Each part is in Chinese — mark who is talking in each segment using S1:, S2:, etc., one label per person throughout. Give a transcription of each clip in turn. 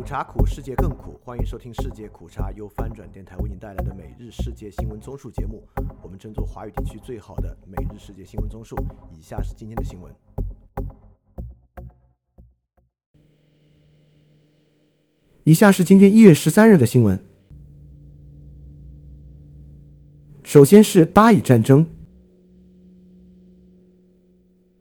S1: 苦茶苦，世界更苦。欢迎收听《世界苦茶》，由翻转电台为您带来的每日世界新闻综述节目。我们争做华语地区最好的每日世界新闻综述。以下是今天的新闻。
S2: 以下是今天一月十三日的新闻。首先是巴以战争。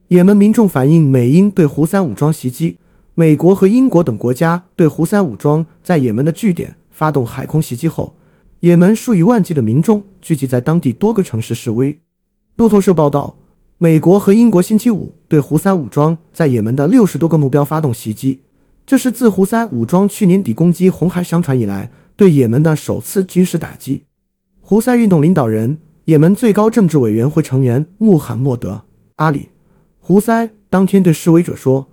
S2: 也门民众反映美英对胡塞武装袭击。美国和英国等国家对胡塞武装在也门的据点发动海空袭击后，也门数以万计的民众聚集在当地多个城市示威。路透社报道，美国和英国星期五对胡塞武装在也门的六十多个目标发动袭击，这是自胡塞武装去年底攻击红海商船以来对也门的首次军事打击。胡塞运动领导人、也门最高政治委员会成员穆罕默德·阿里·胡塞当天对示威者说。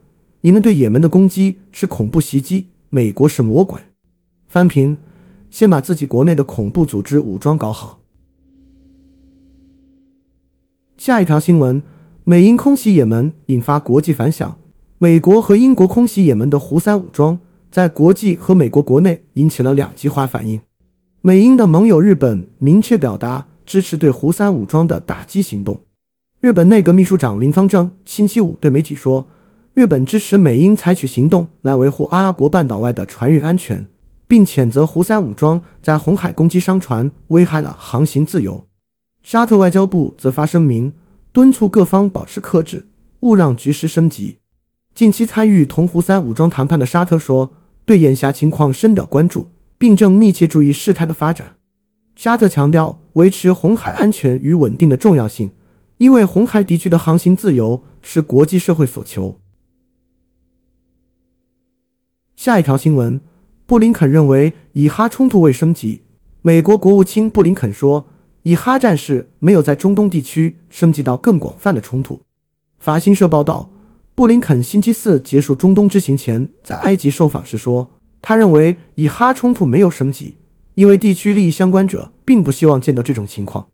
S2: 你们对也门的攻击是恐怖袭击，美国是魔鬼。翻评：先把自己国内的恐怖组织武装搞好。下一条新闻：美英空袭也门引发国际反响。美国和英国空袭也门的胡塞武装，在国际和美国国内引起了两极化反应。美英的盟友日本明确表达支持对胡塞武装的打击行动。日本内阁秘书长林方正星期五对媒体说。日本支持美英采取行动来维护阿拉伯半岛外的船运安全，并谴责胡塞武装在红海攻击商船，危害了航行自由。沙特外交部则发声明，敦促各方保持克制，勿让局势升级。近期参与同胡塞武装谈判的沙特说，对眼下情况深表关注，并正密切注意事态的发展。沙特强调维持红海安全与稳定的重要性，因为红海地区的航行自由是国际社会所求。下一条新闻，布林肯认为以哈冲突未升级。美国国务卿布林肯说，以哈战事没有在中东地区升级到更广泛的冲突。法新社报道，布林肯星期四结束中东之行前在埃及受访时说，他认为以哈冲突没有升级，因为地区利益相关者并不希望见到这种情况。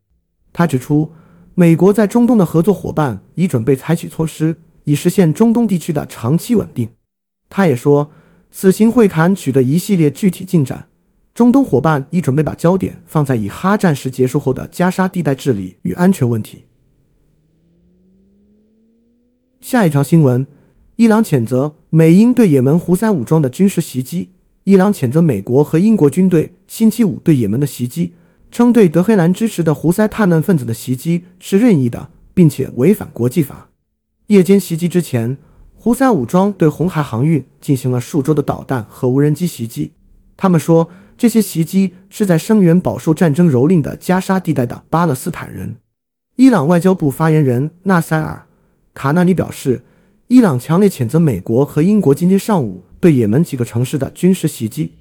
S2: 他指出，美国在中东的合作伙伴已准备采取措施，以实现中东地区的长期稳定。他也说。此行会谈取得一系列具体进展，中东伙伴已准备把焦点放在以哈战事结束后的加沙地带治理与安全问题。下一条新闻：伊朗谴责美英对也门胡塞武装的军事袭击。伊朗谴责美国和英国军队星期五对也门的袭击，称对德黑兰支持的胡塞叛乱分子的袭击是任意的，并且违反国际法。夜间袭击之前。胡塞武装对红海航运进行了数周的导弹和无人机袭击。他们说，这些袭击是在声援饱受战争蹂躏的加沙地带的巴勒斯坦人。伊朗外交部发言人纳塞尔·卡纳尼表示，伊朗强烈谴责美国和英国今天上午对也门几个城市的军事袭击。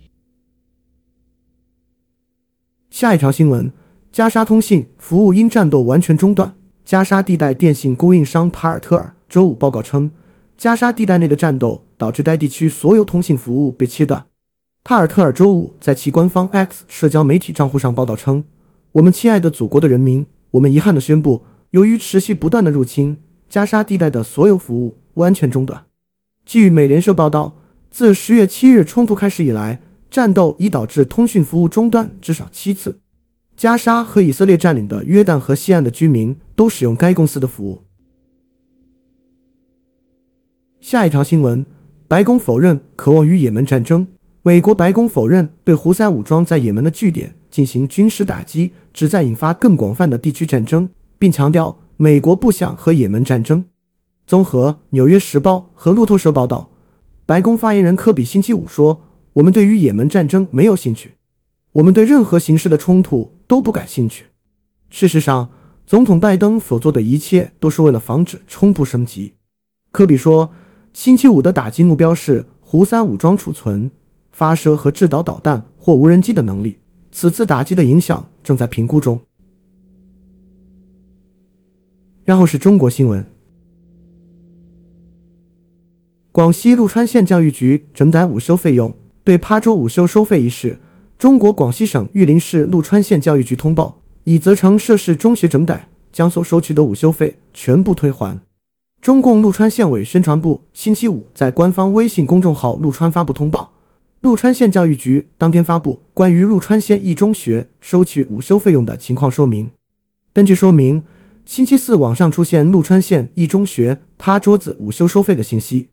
S2: 下一条新闻：加沙通信服务因战斗完全中断。加沙地带电信供应商塔尔特尔周五报告称。加沙地带内的战斗导致该地区所有通信服务被切断。塔尔特尔周五在其官方 X 社交媒体账户上报道称：“我们亲爱的祖国的人民，我们遗憾地宣布，由于持续不断的入侵，加沙地带的所有服务完全中断。”据美联社报道，自十月七日冲突开始以来，战斗已导致通讯服务中断至少七次。加沙和以色列占领的约旦河西岸的居民都使用该公司的服务。下一条新闻：白宫否认渴望与也门战争。美国白宫否认对胡塞武装在也门的据点进行军事打击，旨在引发更广泛的地区战争，并强调美国不想和也门战争。综合《纽约时报》和路透社报道，白宫发言人科比星期五说：“我们对于也门战争没有兴趣，我们对任何形式的冲突都不感兴趣。事实上，总统拜登所做的一切都是为了防止冲突升级。”科比说。星期五的打击目标是胡塞武装储存、发射和制导导弹或无人机的能力。此次打击的影响正在评估中。然后是中国新闻：广西陆川县教育局整改午休费用，对趴桌午休收费一事，中国广西省玉林市陆川县教育局通报，已责成涉事中学整改，将所收取的午休费全部退还。中共陆川县委宣传部星期五在官方微信公众号“陆川”发布通报，陆川县教育局当天发布关于陆川县一中学收取午休费用的情况说明。根据说明，星期四网上出现陆川县一中学趴桌子午休收费的信息，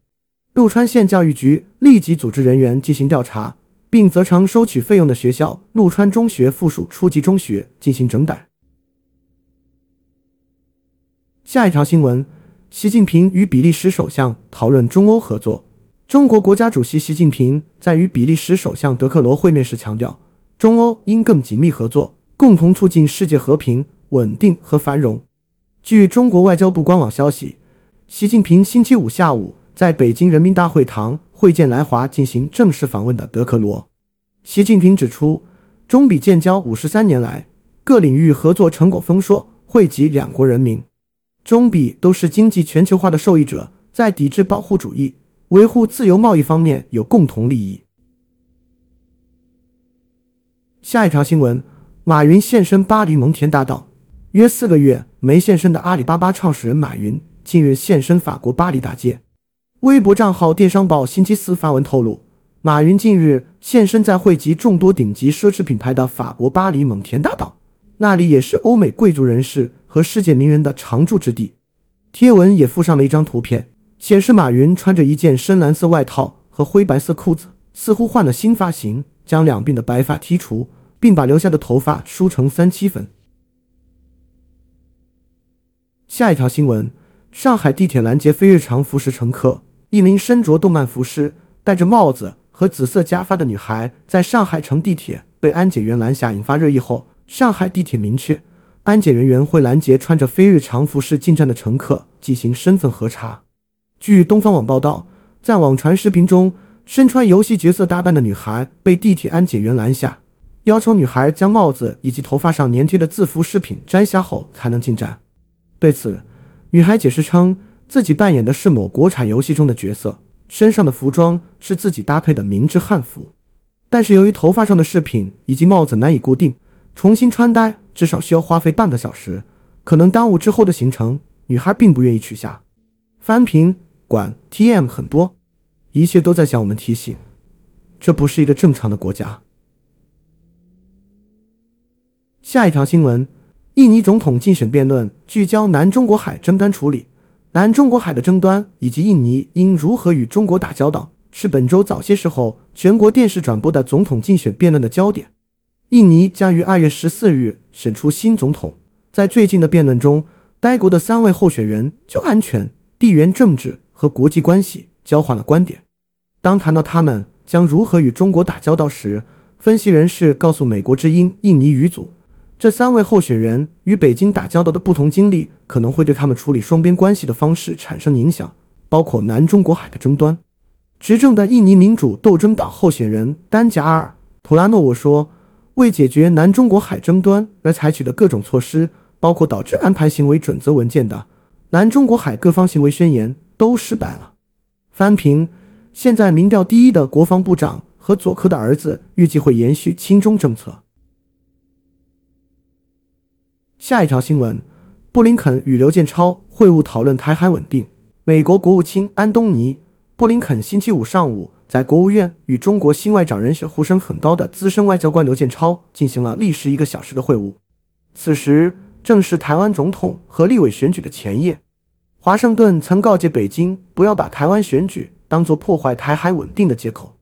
S2: 陆川县教育局立即组织人员进行调查，并责成收取费用的学校陆川中学附属初级中学进行整改。下一条新闻：习近平与比利时首相讨论中欧合作。中国国家主席习近平在与比利时首相德克罗会面时强调，中欧应更紧密合作，共同促进世界和平、稳定和繁荣。据中国外交部官网消息，习近平星期五下午在北京人民大会堂会见来华进行正式访问的德克罗。习近平指出，中比建交五十三年来，各领域合作成果丰硕，惠及两国人民。中比都是经济全球化的受益者，在抵制保护主义。维护自由贸易方面有共同利益。下一条新闻：马云现身巴黎蒙田大道，约四个月没现身的阿里巴巴创始人马云近日现身法国巴黎大街。微博账号电商报星期四发文透露，马云近日现身在汇集众多顶级奢侈品牌的法国巴黎蒙田大道，那里也是欧美贵族人士和世界名人的常驻之地。贴文也附上了一张图片。显示马云穿着一件深蓝色外套和灰白色裤子，似乎换了新发型，将两鬓的白发剔除，并把留下的头发梳成三七分。下一条新闻：上海地铁拦截非日常服饰乘客，一名身着动漫服饰、戴着帽子和紫色假发的女孩在上海城地铁被安检员拦下，引发热议后，上海地铁明确，安检人员会拦截穿着非日常服饰进站的乘客进行身份核查。据东方网报道，在网传视频中，身穿游戏角色打扮的女孩被地铁安检员拦下，要求女孩将帽子以及头发上粘贴的字符饰品摘下后才能进站。对此，女孩解释称，自己扮演的是某国产游戏中的角色，身上的服装是自己搭配的明制汉服，但是由于头发上的饰品以及帽子难以固定，重新穿戴至少需要花费半个小时，可能耽误之后的行程。女孩并不愿意取下。翻屏。管 TM 很多，一切都在向我们提醒，这不是一个正常的国家。下一条新闻：印尼总统竞选辩论聚焦南中国海争端处理。南中国海的争端以及印尼应如何与中国打交道，是本周早些时候全国电视转播的总统竞选辩论的焦点。印尼将于二月十四日选出新总统，在最近的辩论中，该国的三位候选人就安全、地缘政治。和国际关系交换了观点。当谈到他们将如何与中国打交道时，分析人士告诉美国之音印尼语组，这三位候选人与北京打交道的不同经历可能会对他们处理双边关系的方式产生影响，包括南中国海的争端。执政的印尼民主斗争党候选人丹贾尔·普拉诺沃说：“为解决南中国海争端而采取的各种措施，包括导致安排行为准则文件的南中国海各方行为宣言。”都失败了。翻平，现在民调第一的国防部长和佐科的儿子预计会延续亲中政策。下一条新闻：布林肯与刘建超会晤讨论台海稳定。美国国务卿安东尼·布林肯星期五上午在国务院与中国新外长人选呼声很高的资深外交官刘建超进行了历时一个小时的会晤。此时正是台湾总统和立委选举的前夜。华盛顿曾告诫北京不要把台湾选举当作破坏台海稳定的借口。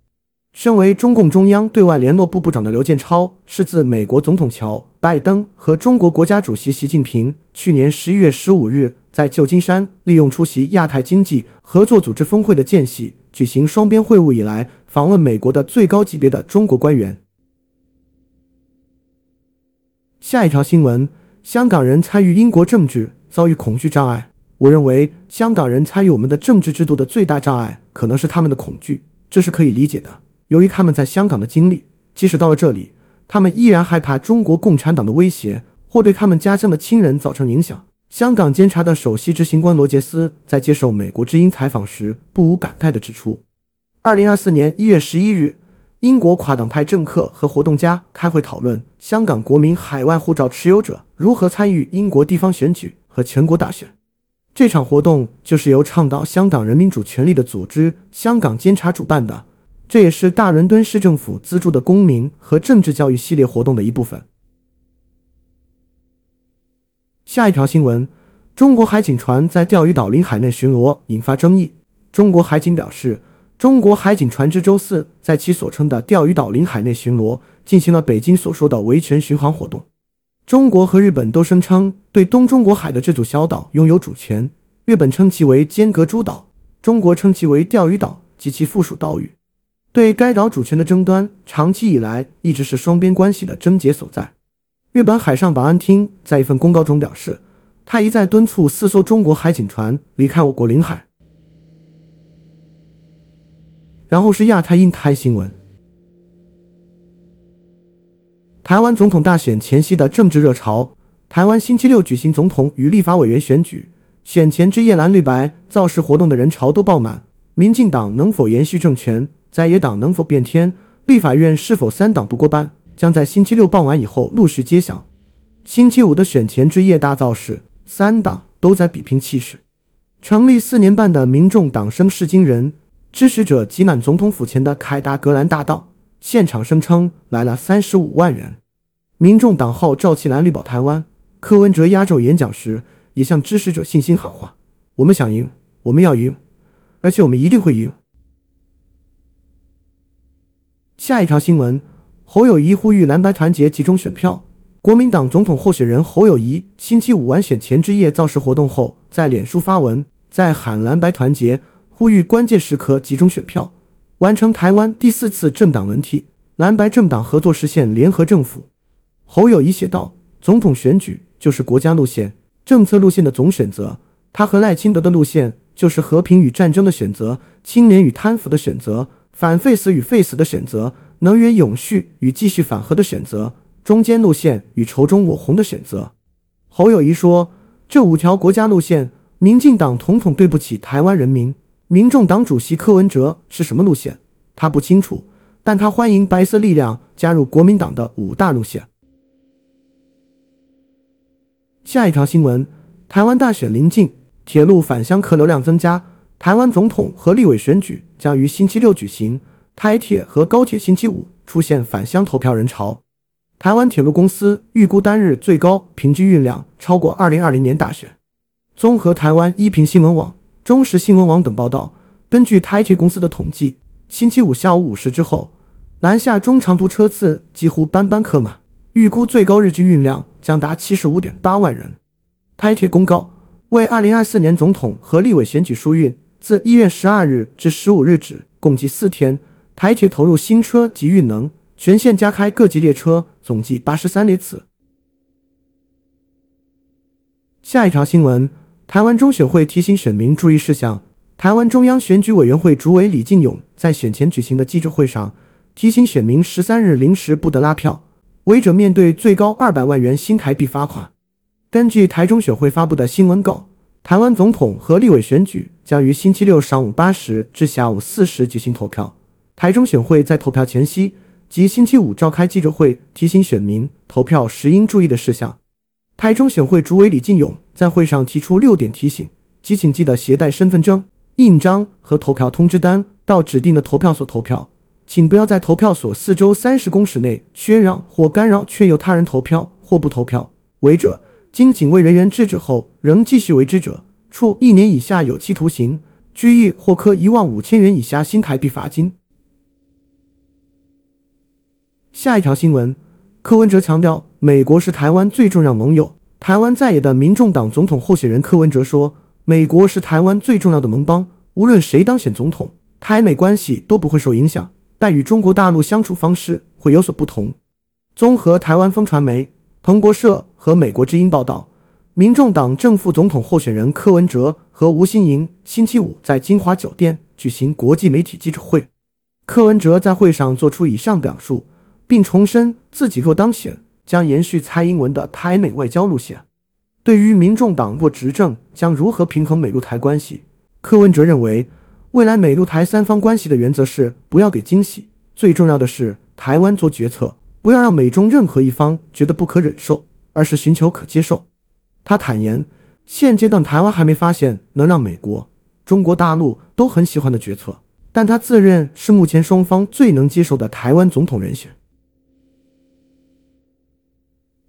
S2: 身为中共中央对外联络部部长的刘建超，是自美国总统乔·拜登和中国国家主席习近平去年十一月十五日在旧金山利用出席亚太经济合作组织峰会的间隙举行双边会晤以来，访问美国的最高级别的中国官员。下一条新闻：香港人参与英国政治遭遇恐惧障碍。我认为香港人参与我们的政治制度的最大障碍，可能是他们的恐惧，这是可以理解的。由于他们在香港的经历，即使到了这里，他们依然害怕中国共产党的威胁或对他们家乡的亲人造成影响。香港监察的首席执行官罗杰斯在接受美国之音采访时，不无感慨地指出：，二零二四年一月十一日，英国跨党派政客和活动家开会讨论香港国民海外护照持有者如何参与英国地方选举和全国大选。这场活动就是由倡导香港人民主权利的组织“香港监察”主办的。这也是大伦敦市政府资助的公民和政治教育系列活动的一部分。下一条新闻：中国海警船在钓鱼岛领海内巡逻，引发争议。中国海警表示，中国海警船只周四在其所称的钓鱼岛领海内巡逻，进行了北京所说的维权巡航活动。中国和日本都声称对东中国海的这组小岛拥有主权。日本称其为尖阁诸岛，中国称其为钓鱼岛及其附属岛屿。对该岛主权的争端，长期以来一直是双边关系的症结所在。日本海上保安厅在一份公告中表示，他一再敦促四艘中国海警船离开我国领海。然后是亚太印太新闻。台湾总统大选前夕的政治热潮，台湾星期六举行总统与立法委员选举，选前之夜蓝绿白造势活动的人潮都爆满。民进党能否延续政权，在野党能否变天，立法院是否三党不过半，将在星期六傍晚以后陆续揭晓。星期五的选前之夜大造势，三党都在比拼气势。成立四年半的民众党声势惊人，支持者挤满总统府前的凯达格兰大道。现场声称来了三十五万人，民众党号召其蓝绿保台湾。柯文哲压轴演讲时也向支持者信心喊话：“我们想赢，我们要赢，而且我们一定会赢。”下一条新闻：侯友谊呼吁蓝白团结集中选票。国民党总统候选人侯友谊星期五晚选前之夜造势活动后，在脸书发文，在喊蓝白团结，呼吁关键时刻集中选票。完成台湾第四次政党轮替，蓝白政党合作实现联合政府。侯友谊写道：“总统选举就是国家路线、政策路线的总选择。他和赖清德的路线就是和平与战争的选择，清廉与贪腐的选择，反废死与废死的选择，能源永续与继续反核的选择，中间路线与仇中我红的选择。”侯友谊说：“这五条国家路线，民进党统统对不起台湾人民。”民众党主席柯文哲是什么路线？他不清楚，但他欢迎白色力量加入国民党的五大路线。下一条新闻：台湾大选临近，铁路返乡客流量增加，台湾总统和立委选举将于星期六举行，台铁和高铁星期五出现返乡投票人潮。台湾铁路公司预估单日最高平均运量超过二零二零年大选。综合台湾一平新闻网。中时新闻网等报道，根据台铁公司的统计，星期五下午五时之后，南下中长途车次几乎班班客满，预估最高日均运量将达七十五点八万人。台铁公告，为二零二四年总统和立委选举疏运，自一月十二日至十五日止，共计四天，台铁投入新车及运能，全线加开各级列车，总计八十三列次。下一条新闻。台湾中选会提醒选民注意事项。台湾中央选举委员会主委李进勇在选前举行的记者会上提醒选民，十三日零时不得拉票，违者面对最高二百万元新台币罚款。根据台中选会发布的新闻稿，台湾总统和立委选举将于星期六上午八时至下午四时举行投票。台中选会在投票前夕及星期五召开记者会，提醒选民投票时应注意的事项。台中选会主委李进勇在会上提出六点提醒，即请记得携带身份证、印章和投票通知单到指定的投票所投票，请不要在投票所四周三十公尺内喧嚷或干扰确有他人投票或不投票。违者，经警卫人员制止后仍继续为之者，处一年以下有期徒刑、拘役或科一万五千元以下新台币罚金。下一条新闻。柯文哲强调，美国是台湾最重要盟友。台湾在野的民众党总统候选人柯文哲说：“美国是台湾最重要的盟邦，无论谁当选总统，台美关系都不会受影响，但与中国大陆相处方式会有所不同。”综合台湾风传媒、彭博社和美国之音报道，民众党正副总统候选人柯文哲和吴欣盈星期五在金华酒店举行国际媒体记者会。柯文哲在会上做出以上表述。并重申自己若当选，将延续蔡英文的台美外交路线。对于民众党若执政，将如何平衡美陆台关系？柯文哲认为，未来美陆台三方关系的原则是不要给惊喜，最重要的是台湾做决策，不要让美中任何一方觉得不可忍受，而是寻求可接受。他坦言，现阶段台湾还没发现能让美国、中国大陆都很喜欢的决策。但他自认是目前双方最能接受的台湾总统人选。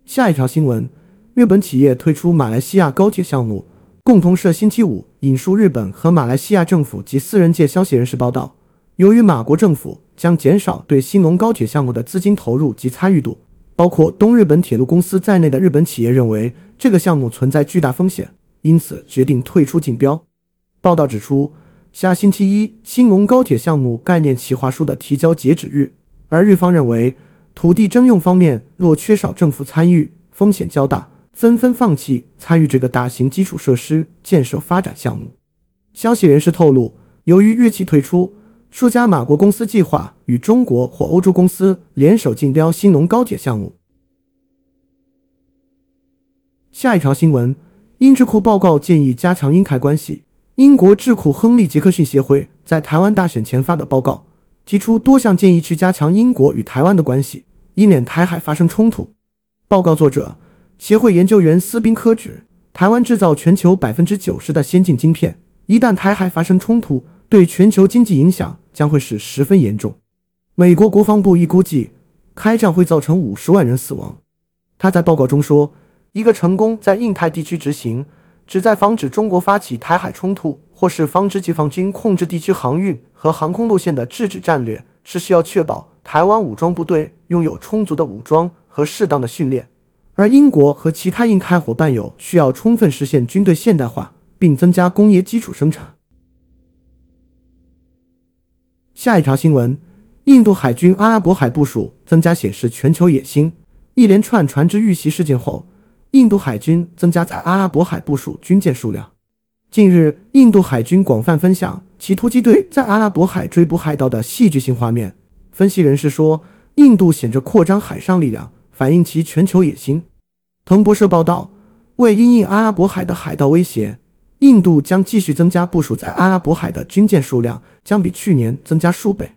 S2: 下一条新闻：日本企业退出马来西亚高铁项目。共同社星期五引述日本和马来西亚政府及私人界消息人士报道，由于马国政府将减少对新隆高铁项目的资金投入及参与度，包括东日本铁路公司在内的日本企业认为这个项目存在巨大风险，因此决定退出竞标。报道指出，下星期一新隆高铁项目概念企划书的提交截止日，而日方认为土地征用方面若缺少政府参与，风险较大。纷纷放弃参与这个大型基础设施建设发展项目。消息人士透露，由于日企退出，数家马国公司计划与中国或欧洲公司联手竞标新农高铁项目。下一条新闻：英智库报告建议加强英台关系。英国智库亨利·杰克逊协会在台湾大选前发的报告提出多项建议，去加强英国与台湾的关系，以免台海发生冲突。报告作者。协会研究员斯宾科指，台湾制造全球百分之九十的先进晶片，一旦台海发生冲突，对全球经济影响将会是十分严重。美国国防部一估计，开战会造成五十万人死亡。他在报告中说，一个成功在印太地区执行，旨在防止中国发起台海冲突，或是防止解放军控制地区航运和航空路线的制止战略，是需要确保台湾武装部队拥有充足的武装和适当的训练。而英国和其他印太伙伴有需要充分实现军队现代化，并增加工业基础生产。下一条新闻：印度海军阿拉伯海部署增加，显示全球野心。一连串船只遇袭事件后，印度海军增加在阿拉伯海部署军舰数量。近日，印度海军广泛分享其突击队在阿拉伯海追捕海盗的戏剧性画面。分析人士说，印度显着扩张海上力量。反映其全球野心。彭博社报道，为因应阿拉伯海的海盗威胁，印度将继续增加部署在阿拉伯海的军舰数量，将比去年增加数倍。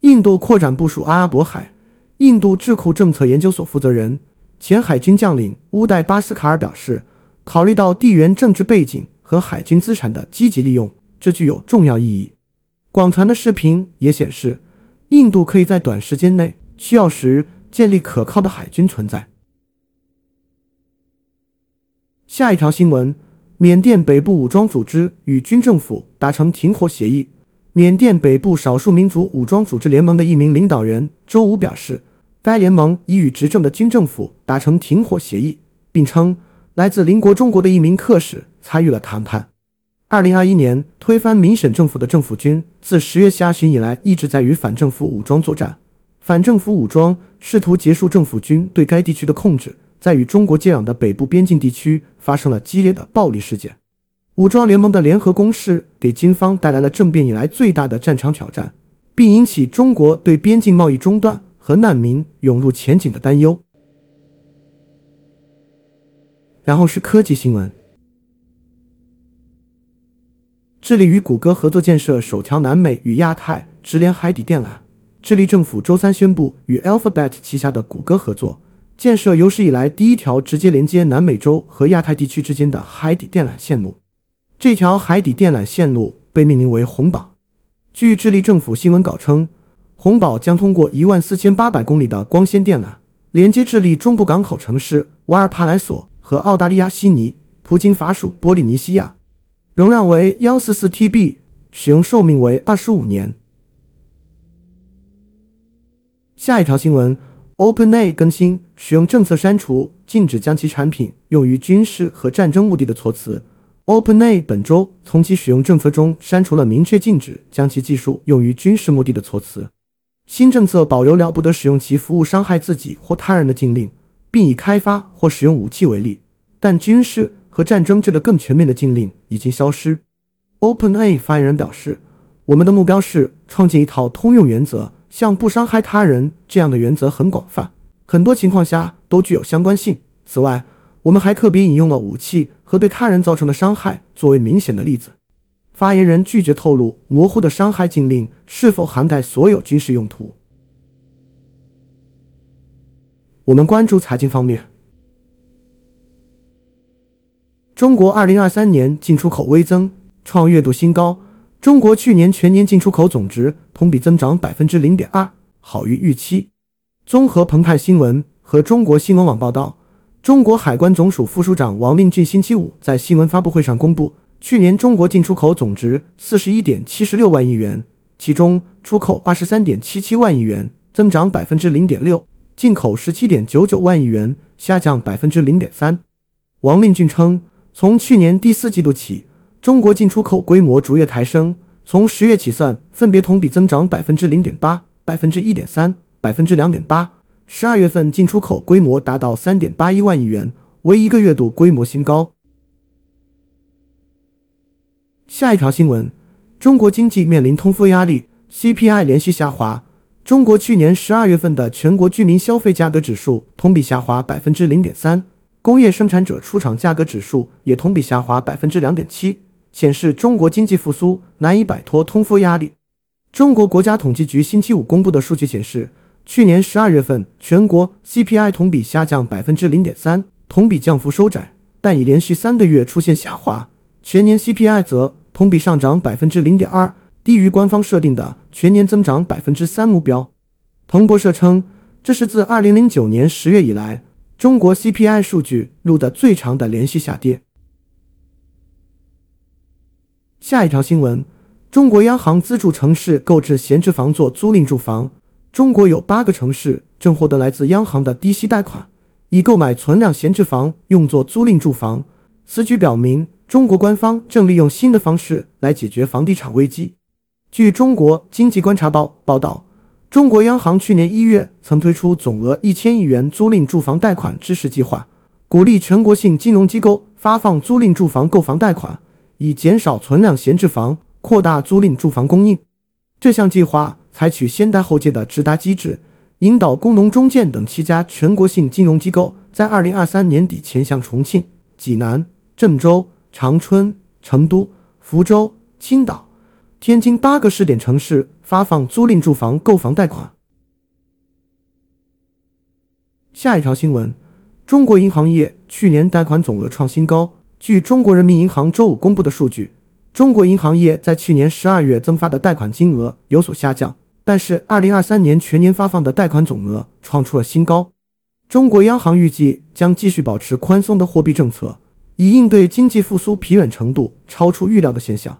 S2: 印度扩展部署阿拉伯海。印度智库政策研究所负责人、前海军将领乌代巴斯卡尔表示，考虑到地缘政治背景和海军资产的积极利用，这具有重要意义。广传的视频也显示，印度可以在短时间内需要时。建立可靠的海军存在。下一条新闻：缅甸北部武装组织与军政府达成停火协议。缅甸北部少数民族武装组织联盟的一名领导人周五表示，该联盟已与执政的军政府达成停火协议，并称来自邻国中国的一名客使参与了谈判。二零二一年推翻民选政府的政府军自十月下旬以来一直在与反政府武装作战。反政府武装试图结束政府军对该地区的控制，在与中国接壤的北部边境地区发生了激烈的暴力事件。武装联盟的联合攻势给军方带来了政变以来最大的战场挑战，并引起中国对边境贸易中断和难民涌入前景的担忧。然后是科技新闻：致力与谷歌合作建设首条南美与亚太直连海底电缆。智利政府周三宣布与 Alphabet 旗下的谷歌合作，建设有史以来第一条直接连接南美洲和亚太地区之间的海底电缆线路。这条海底电缆线路被命名为“红宝”。据智利政府新闻稿称，红宝将通过一万四千八百公里的光纤电缆，连接智利中部港口城市瓦尔帕莱索和澳大利亚悉尼、葡京法属波利尼西亚，容量为幺四四 TB，使用寿命为二十五年。下一条新闻：OpenAI 更新使用政策删除禁止将其产品用于军事和战争目的的措辞。OpenAI 本周从其使用政策中删除了明确禁止将其技术用于军事目的的措辞。新政策保留了不得使用其服务伤害自己或他人的禁令，并以开发或使用武器为例，但军事和战争这个更全面的禁令已经消失。OpenAI 发言人表示：“我们的目标是创建一套通用原则。”像不伤害他人这样的原则很广泛，很多情况下都具有相关性。此外，我们还特别引用了武器和对他人造成的伤害作为明显的例子。发言人拒绝透露模糊的伤害禁令是否涵盖所有军事用途。我们关注财经方面，中国二零二三年进出口微增，创月度新高。中国去年全年进出口总值同比增长百分之零点二，好于预期。综合澎湃新闻和中国新闻网报道，中国海关总署副署长王令俊星期五在新闻发布会上公布，去年中国进出口总值四十一点七十六万亿元，其中出口二十三点七七万亿元，增长百分之零点六；进口十七点九九万亿元，下降百分之零点三。王令俊称，从去年第四季度起。中国进出口规模逐月抬升，从十月起算，分别同比增长百分之零点八、百分之一点三、百分之两点八。十二月份进出口规模达到三点八一万亿元，为一个月度规模新高。下一条新闻：中国经济面临通缩压力，CPI 连续下滑。中国去年十二月份的全国居民消费价格指数同比下滑百分之零点三，工业生产者出厂价格指数也同比下滑百分之两点七。显示中国经济复苏难以摆脱通缩压力。中国国家统计局星期五公布的数据显示，去年十二月份全国 CPI 同比下降百分之零点三，同比降幅收窄，但已连续三个月出现下滑。全年 CPI 则同比上涨百分之零点二，低于官方设定的全年增长百分之三目标。彭博社称，这是自二零零九年十月以来中国 CPI 数据录得最长的连续下跌。下一条新闻：中国央行资助城市购置闲置房做租赁住房。中国有八个城市正获得来自央行的低息贷款，以购买存量闲置房用作租赁住房。此举表明，中国官方正利用新的方式来解决房地产危机。据中国经济观察报报道，中国央行去年一月曾推出总额一千亿元租赁住房贷款支持计划，鼓励全国性金融机构发放租赁住房购房贷款。以减少存量闲置房，扩大租赁住房供应。这项计划采取先贷后借的直达机制，引导工农中建等七家全国性金融机构在二零二三年底前向重庆、济南、郑州、长春、成都、福州、青岛、天津八个试点城市发放租赁住房购房贷款。下一条新闻：中国银行业去年贷款总额创新高。据中国人民银行周五公布的数据，中国银行业在去年十二月增发的贷款金额有所下降，但是二零二三年全年发放的贷款总额创出了新高。中国央行预计将继续保持宽松的货币政策，以应对经济复苏疲软程度超出预料的现象。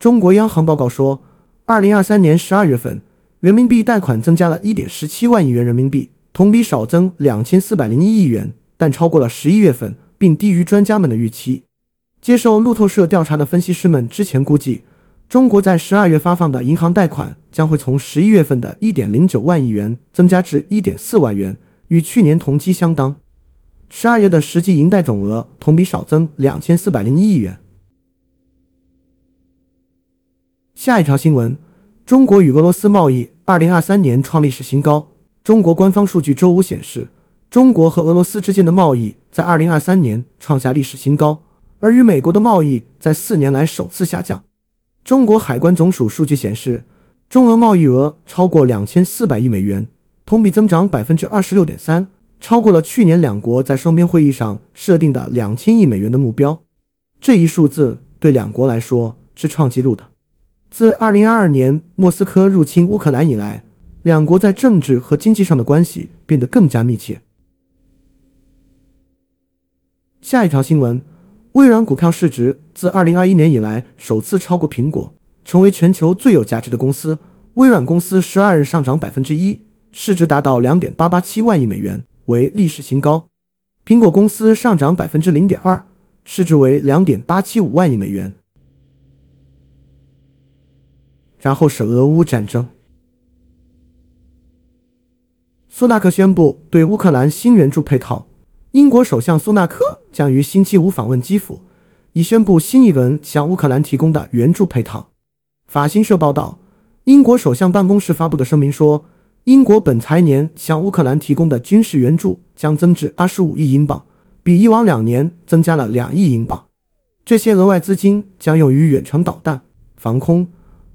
S2: 中国央行报告说，二零二三年十二月份人民币贷款增加了一点十七万亿元人民币，同比少增两千四百零一亿元，但超过了十一月份。并低于专家们的预期。接受路透社调查的分析师们之前估计，中国在十二月发放的银行贷款将会从十一月份的一点零九万亿元增加至一点四万元，与去年同期相当。十二月的实际银贷总额同比少增两千四百零一亿元。下一条新闻：中国与俄罗斯贸易二零二三年创历史新高。中国官方数据周五显示。中国和俄罗斯之间的贸易在二零二三年创下历史新高，而与美国的贸易在四年来首次下降。中国海关总署数据显示，中俄贸易额超过两千四百亿美元，同比增长百分之二十六点三，超过了去年两国在双边会议上设定的两千亿美元的目标。这一数字对两国来说是创纪录的。自二零二二年莫斯科入侵乌克兰以来，两国在政治和经济上的关系变得更加密切。下一条新闻：微软股票市值自二零二一年以来首次超过苹果，成为全球最有价值的公司。微软公司十二日上涨百分之一，市值达到两点八八七万亿美元，为历史新高。苹果公司上涨百分之零点二，市值为两点八七五万亿美元。然后是俄乌战争，苏纳克宣布对乌克兰新援助配套。英国首相苏纳克将于星期五访问基辅，以宣布新一轮向乌克兰提供的援助配套。法新社报道，英国首相办公室发布的声明说，英国本财年向乌克兰提供的军事援助将增至二十五亿英镑，比以往两年增加了两亿英镑。这些额外资金将用于远程导弹、防空、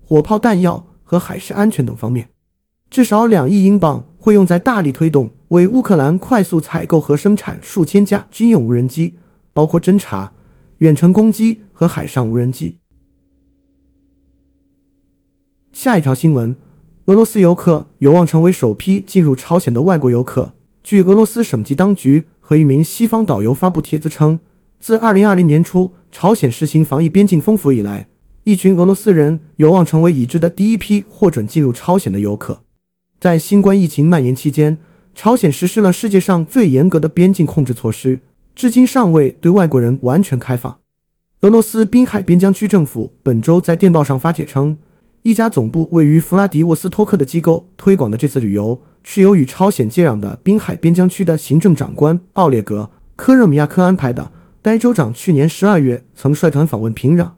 S2: 火炮弹药和海事安全等方面。至少两亿英镑会用在大力推动。为乌克兰快速采购和生产数千架军用无人机，包括侦察、远程攻击和海上无人机。下一条新闻：俄罗斯游客有望成为首批进入朝鲜的外国游客。据俄罗斯省级当局和一名西方导游发布帖子称，自2020年初朝鲜实行防疫边境封锁以来，一群俄罗斯人有望成为已知的第一批获准进入朝鲜的游客。在新冠疫情蔓延期间，朝鲜实施了世界上最严格的边境控制措施，至今尚未对外国人完全开放。俄罗斯滨海边疆区政府本周在电报上发帖称，一家总部位于弗拉迪沃斯托克的机构推广的这次旅游，是由与朝鲜接壤的滨海边疆区的行政长官奥列格·科热米亚克安排的。该州长去年十二月曾率团访问平壤。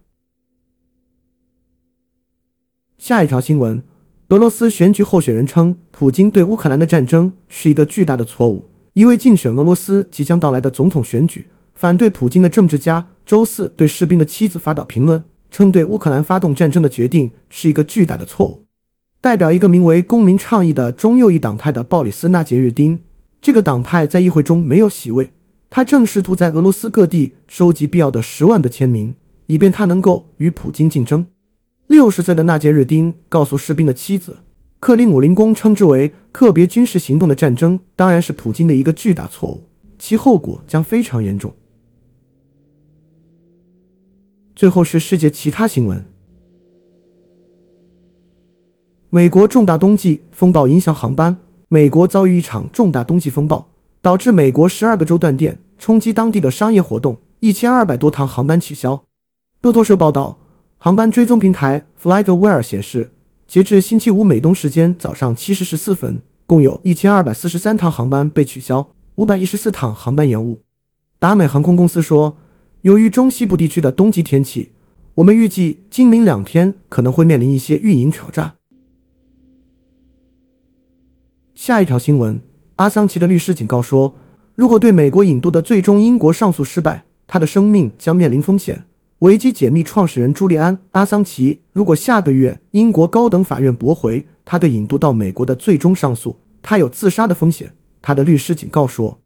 S2: 下一条新闻。俄罗斯选举候选人称，普京对乌克兰的战争是一个巨大的错误。一位竞选俄罗斯即将到来的总统选举、反对普京的政治家周四对士兵的妻子发表评论，称对乌克兰发动战争的决定是一个巨大的错误。代表一个名为“公民倡议”的中右翼党派的鲍里斯纳杰日丁，这个党派在议会中没有席位，他正试图在俄罗斯各地收集必要的十万的签名，以便他能够与普京竞争。六十岁的纳杰日丁告诉士兵的妻子克里姆林宫称之为特别军事行动的战争，当然是普京的一个巨大错误，其后果将非常严重。最后是世界其他新闻：美国重大冬季风暴影响航班，美国遭遇一场重大冬季风暴，导致美国十二个州断电，冲击当地的商业活动，一千二百多趟航班取消。路透社报道。航班追踪平台 FlightAware 显示，截至星期五美东时间早上七时十四分，共有一千二百四十三趟航班被取消，五百一十四趟航班延误。达美航空公司说，由于中西部地区的冬季天气，我们预计今明两天可能会面临一些运营挑战。下一条新闻：阿桑奇的律师警告说，如果对美国引渡的最终英国上诉失败，他的生命将面临风险。维基解密创始人朱利安·阿桑奇，如果下个月英国高等法院驳回他对引渡到美国的最终上诉，他有自杀的风险。他的律师警告说，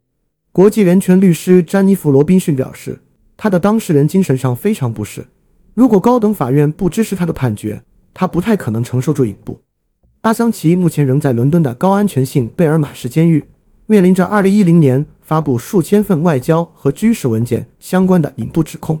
S2: 国际人权律师詹妮弗·罗宾逊表示，他的当事人精神上非常不适。如果高等法院不支持他的判决，他不太可能承受住引渡。阿桑奇目前仍在伦敦的高安全性贝尔马什监狱，面临着2010年发布数千份外交和军事文件相关的引渡指控。